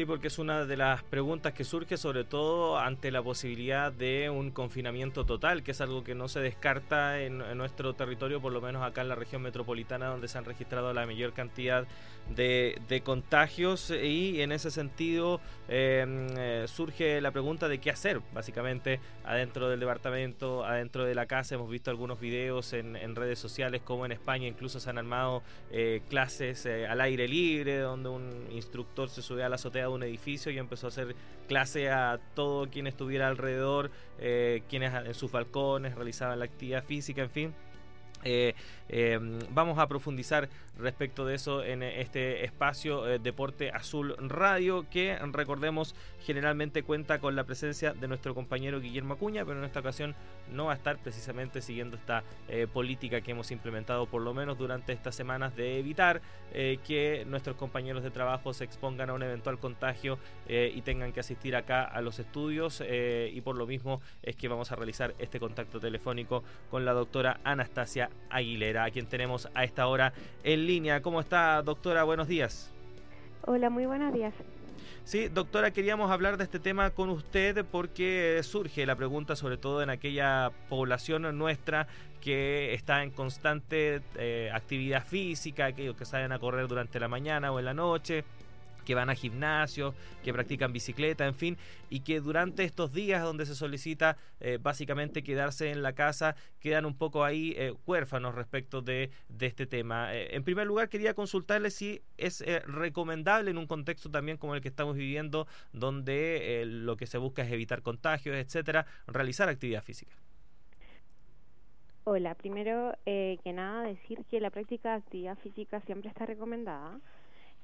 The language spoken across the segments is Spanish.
Sí, porque es una de las preguntas que surge sobre todo ante la posibilidad de un confinamiento total, que es algo que no se descarta en, nuestro territorio, por lo menos acá en la región metropolitana, donde se han registrado la mayor cantidad de, contagios y en ese sentido em, eh, surge la pregunta de qué hacer, básicamente, adentro del departamento, adentro de la casa. Hemos visto algunos videos en, redes sociales, como en España incluso se han armado eh, clases eh, al aire libre, donde un instructor se sube a la azotea un edificio y empezó a hacer clase a todo quien estuviera alrededor, eh, quienes en sus balcones realizaban la actividad física, en fin. Eh, em, vamos a profundizar respecto de eso en este espacio eh, Deporte Azul Radio, que recordemos generalmente cuenta con la presencia de nuestro compañero Guillermo Acuña, pero en esta ocasión no va a estar precisamente siguiendo esta eh, política que hemos implementado por lo menos durante estas semanas de evitar que nuestros compañeros de trabajo se expongan a un eventual contagio y tengan que asistir acá a los estudios y por lo mismo es que vamos a realizar este contacto telefónico con la doctora Anastasia Aguilera, a quien tenemos a esta hora en línea. ¿Cómo está, doctora? Buenos días. Hola, muy buenos días. Sí, doctora, queríamos hablar de este tema con usted porque surge la pregunta, sobre todo en aquella población nuestra que está en constante eh, actividad física, aquellos que salen a correr durante la mañana o en la noche, que van a gimnasios, que practican bicicleta, en fin, y que durante estos días donde se solicita eh, básicamente quedarse en la casa, quedan un poco ahí eh, huérfanos respecto de, este tema. Eh, en primer lugar, quería consultarle si es recomendable en un contexto también como el que estamos viviendo, donde lo que se busca es evitar contagios, etcétera, realizar actividad física. Hola, primero que nada decir que la práctica de actividad física siempre está recomendada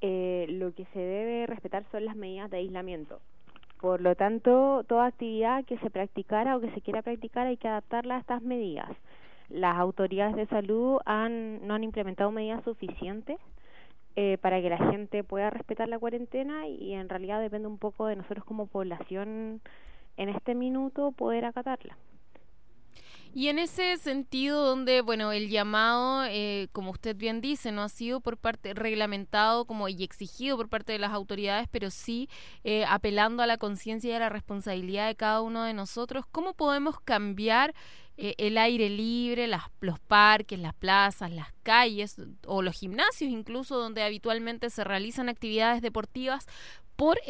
eh, lo que se debe respetar son las medidas de aislamiento. Por lo tanto, toda actividad que se practicara o que se quiera practicar hay que adaptarla a estas medidas. Las autoridades de salud han, no han implementado medidas suficientes eh, para que la gente pueda respetar la cuarentena y en realidad depende un poco de nosotros como población en este minuto poder acatarla. Y en ese sentido, donde, bueno, el llamado, eh, como usted bien dice, no ha sido por parte reglamentado como y exigido por parte de las autoridades, pero sí eh, apelando a la conciencia y a la responsabilidad de cada uno de nosotros, ¿cómo podemos cambiar eh, el aire libre, las, los parques, las plazas, las calles o los gimnasios incluso, donde habitualmente se realizan actividades deportivas? Por,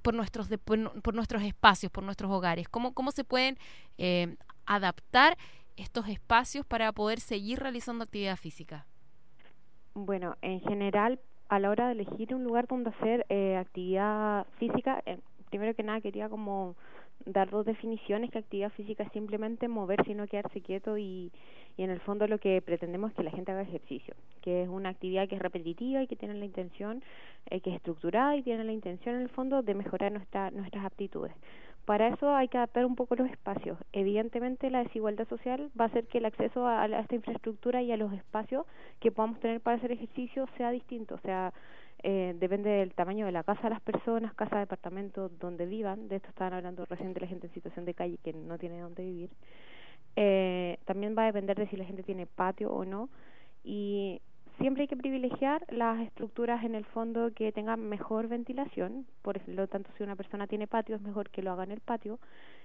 por, nuestros por, nuestros espacios, por nuestros hogares, cómo, cómo se pueden adaptar estos espacios para poder seguir realizando actividad física? Bueno, en general, a la hora de elegir un lugar donde hacer eh, actividad física, eh, primero que nada quería como dar dos definiciones, que actividad física es simplemente moverse y no quedarse quieto y, y en el fondo lo que pretendemos es que la gente haga ejercicio, que es una actividad que es repetitiva y que tiene la intención, eh, que es estructurada y tiene la intención en el fondo de mejorar nuestra, nuestras aptitudes. Para eso hay que adaptar un poco los espacios. Evidentemente la desigualdad social va a hacer que el acceso a, esta infraestructura y a los espacios que podamos tener para hacer ejercicio sea distinto. O sea, eh, depende del tamaño de la casa de las personas, casa, departamento, donde vivan. De esto estaban hablando recién de la gente en situación de calle que no tiene dónde vivir. Eh, también va a depender de si la gente tiene patio o no. Y siempre hay que privilegiar las estructuras en el fondo que tengan mejor ventilación, por lo tanto si una persona tiene patio es mejor que lo haga en el patio,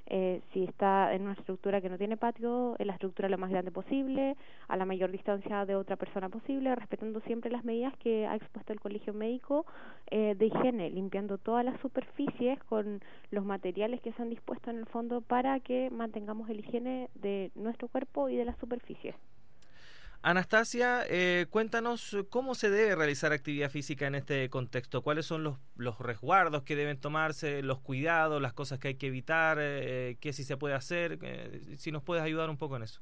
eh, si está en una estructura que no tiene patio, en la estructura lo más grande posible, a la mayor distancia de otra persona posible, respetando siempre las medidas que ha expuesto el Colegio Médico eh, de higiene, limpiando todas las superficies con los materiales que se han dispuesto en el fondo para que mantengamos el higiene de nuestro cuerpo y de las superficies. Anastasia, eh, cuéntanos cómo se debe realizar actividad física en este contexto, cuáles son los, los resguardos que deben tomarse, los cuidados, las cosas que hay que evitar, eh, qué si se puede hacer, eh, si nos puedes ayudar un poco en eso.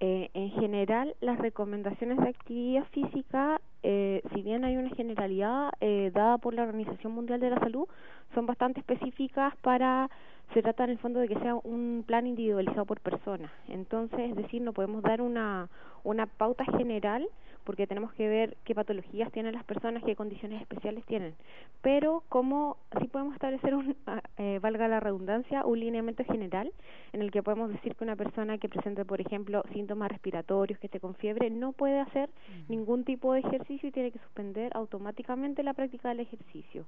en general, las recomendaciones de actividad física, si bien hay una generalidad dada por la Organización Mundial de la Salud, son bastante específicas para se trata en el fondo de que sea un plan individualizado por persona. Entonces, es decir, no podemos dar una, una pauta general porque tenemos que ver qué patologías tienen las personas, qué condiciones especiales tienen. Pero como si podemos establecer un, ah, eh, valga la redundancia, un lineamiento general en el que podemos decir que una persona que presente, por ejemplo, síntomas respiratorios, que esté con fiebre, no puede hacer ningún tipo de ejercicio y tiene que suspender automáticamente la práctica del ejercicio.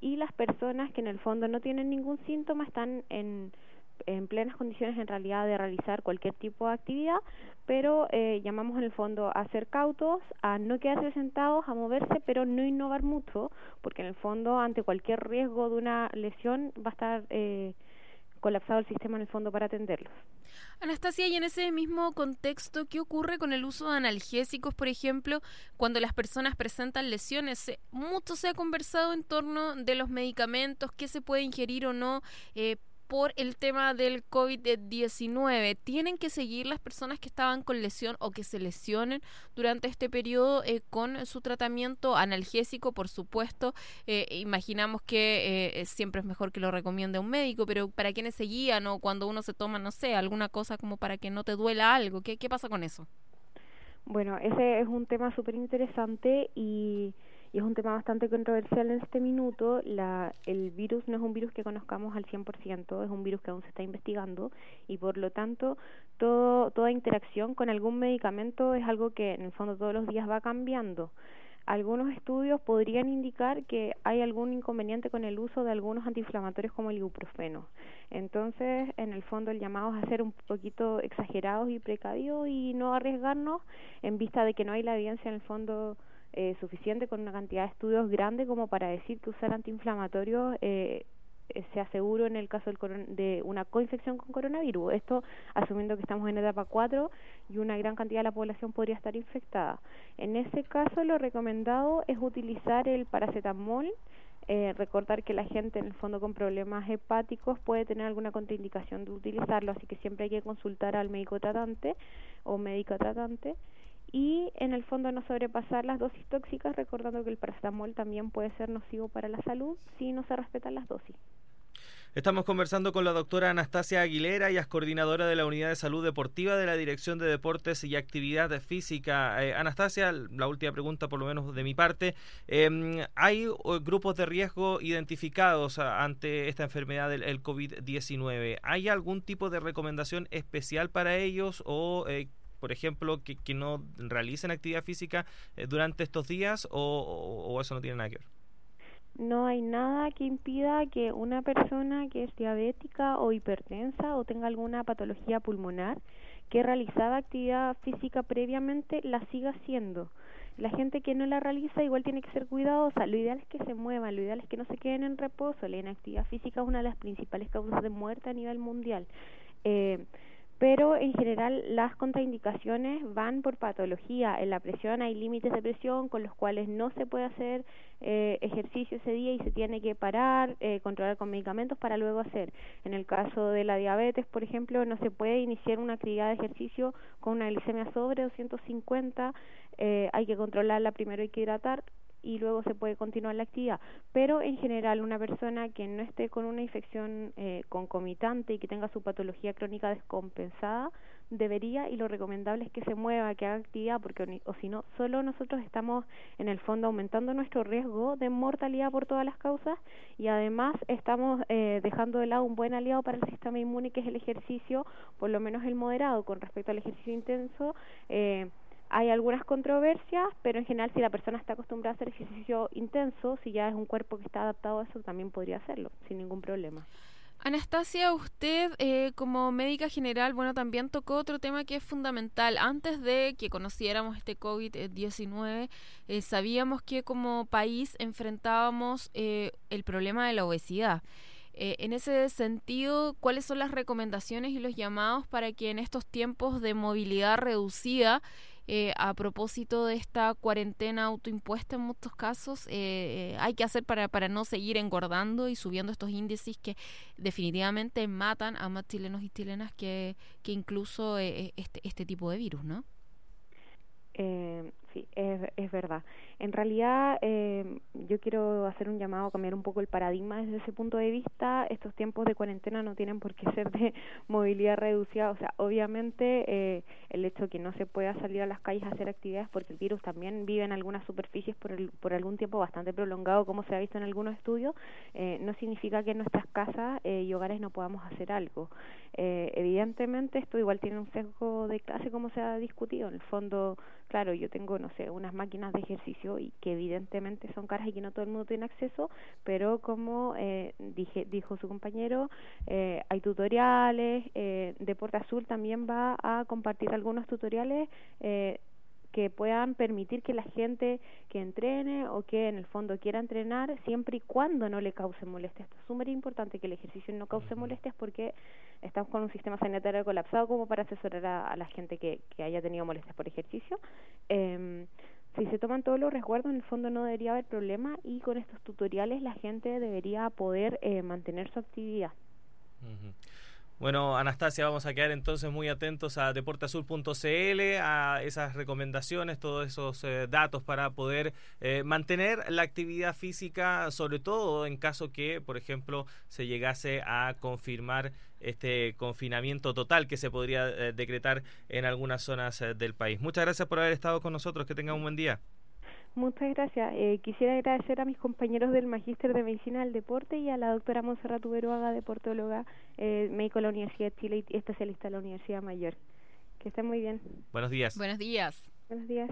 Y las personas que en el fondo no tienen ningún síntoma están en en plenas condiciones en realidad de realizar cualquier tipo de actividad, pero eh, llamamos en el fondo a ser cautos, a no quedarse sentados, a moverse, pero no innovar mucho, porque en el fondo ante cualquier riesgo de una lesión va a estar eh, colapsado el sistema en el fondo para atenderlos. Anastasia, y en ese mismo contexto, ¿qué ocurre con el uso de analgésicos, por ejemplo, cuando las personas presentan lesiones? Mucho se ha conversado en torno de los medicamentos, qué se puede ingerir o no. Eh, por el tema del COVID-19. ¿Tienen que seguir las personas que estaban con lesión o que se lesionen durante este periodo eh, con su tratamiento analgésico? Por supuesto, eh, imaginamos que eh, siempre es mejor que lo recomiende un médico, pero ¿para quienes seguían o cuando uno se toma, no sé, alguna cosa como para que no te duela algo? ¿Qué, qué pasa con eso? Bueno, ese es un tema súper interesante y y es un tema bastante controversial en este minuto. La, el virus no es un virus que conozcamos al 100%, es un virus que aún se está investigando y por lo tanto todo, toda interacción con algún medicamento es algo que en el fondo todos los días va cambiando. Algunos estudios podrían indicar que hay algún inconveniente con el uso de algunos antiinflamatorios como el ibuprofeno. Entonces, en el fondo, el llamado es a ser un poquito exagerados y precavidos y no arriesgarnos en vista de que no hay la evidencia en el fondo eh, suficiente con una cantidad de estudios grande como para decir que usar antiinflamatorios eh, eh, sea seguro en el caso del de una coinfección con coronavirus. Esto asumiendo que estamos en etapa 4 y una gran cantidad de la población podría estar infectada. En ese caso, lo recomendado es utilizar el paracetamol. Eh, recordar que la gente en el fondo con problemas hepáticos puede tener alguna contraindicación de utilizarlo, así que siempre hay que consultar al médico tratante o médica tratante y en el fondo no sobrepasar las dosis tóxicas, recordando que el paracetamol también puede ser nocivo para la salud si no se respetan las dosis. Estamos conversando con la doctora Anastasia Aguilera, y es coordinadora de la Unidad de Salud Deportiva de la Dirección de Deportes y Actividad Física. Eh, Anastasia, la última pregunta, por lo menos de mi parte. Em, ¿Hay grupos de riesgo identificados ante esta enfermedad del COVID-19? ¿Hay algún tipo de recomendación especial para ellos o eh, por ejemplo, que, que no realicen actividad física eh, durante estos días o, eso no tiene nada que ver? No hay nada que impida que una persona que es diabética o hipertensa o tenga alguna patología pulmonar que realizaba actividad física previamente la siga haciendo. La gente que no la realiza igual tiene que ser cuidadosa. Lo ideal es que se muevan, lo ideal es que no se queden en reposo. La inactividad física es una de las principales causas de muerte a nivel mundial. Eh, pero en general las contraindicaciones van por patología. En la presión hay límites de presión con los cuales no se puede hacer eh, ejercicio ese día y se tiene que parar, eh, controlar con medicamentos para luego hacer. En el caso de la diabetes, por ejemplo, no se puede iniciar una actividad de ejercicio con una glicemia sobre 250, eh, hay que controlarla primero, hay que hidratar y luego se puede continuar la actividad. Pero en general una persona que no esté con una infección eh, concomitante y que tenga su patología crónica descompensada, debería y lo recomendable es que se mueva, que haga actividad, porque o si no, solo nosotros estamos en el fondo aumentando nuestro riesgo de mortalidad por todas las causas y además estamos eh, dejando de lado un buen aliado para el sistema inmune que es el ejercicio, por lo menos el moderado, con respecto al ejercicio intenso. Eh, hay algunas controversias, pero en general si la persona está acostumbrada a hacer ejercicio intenso, si ya es un cuerpo que está adaptado a eso, también podría hacerlo sin ningún problema. Anastasia, usted eh, como médica general, bueno, también tocó otro tema que es fundamental. Antes de que conociéramos este COVID-19, eh, sabíamos que como país enfrentábamos eh, el problema de la obesidad. en ese sentido, ¿cuáles son las recomendaciones y los llamados para que en estos tiempos de movilidad reducida eh, a propósito de esta cuarentena autoimpuesta en muchos casos, eh, eh, hay que hacer para, para no seguir engordando y subiendo estos índices que definitivamente matan a más chilenos y chilenas que, que incluso este, este tipo de virus, ¿no? Sí, es, es verdad. En realidad, eh, yo quiero hacer un llamado a cambiar un poco el paradigma desde ese punto de vista. Estos tiempos de cuarentena no tienen por qué ser de movilidad reducida. O sea, obviamente eh, el hecho de que no se pueda salir a las calles a hacer actividades porque el virus también vive en algunas superficies por, el, por algún tiempo bastante prolongado, como se ha visto en algunos estudios, eh, no significa que en nuestras casas eh, y hogares no podamos hacer algo. Eh, evidentemente esto igual tiene un sesgo de clase como se ha discutido. En el fondo, claro, yo tengo, no sé, unas máquinas de ejercicio y que evidentemente son caras y que no todo el mundo tiene acceso, pero como eh, dije, dijo su compañero, eh, hay tutoriales, eh, Deporte Azul también va a compartir algunos tutoriales eh, que puedan permitir que la gente que entrene o que en el fondo quiera entrenar siempre y cuando no le cause molestias. Esto es súper importante que el ejercicio no cause molestias porque estamos con un sistema sanitario colapsado como para asesorar a, a la gente que, que haya tenido molestias por ejercicio. Eh, si se toman todos los resguardos, en el fondo no debería haber problema y con estos tutoriales la gente debería poder eh, mantener su actividad. Bueno, Anastasia, vamos a quedar entonces muy atentos a deporteazul.cl, a esas recomendaciones, todos esos eh, datos para poder eh, mantener la actividad física, sobre todo en caso que, por ejemplo, se llegase a confirmar este confinamiento total que se podría eh, decretar en algunas zonas eh, del país. Muchas gracias por haber estado con nosotros, que tengan un buen día. Muchas gracias. Eh, quisiera agradecer a mis compañeros del Magíster de Medicina del Deporte y a la doctora Monserrat Uberuaga, deportóloga, eh, médico de la Universidad de Chile y especialista de la Universidad Mayor. Que estén muy bien. Buenos días. Buenos días. Buenos días.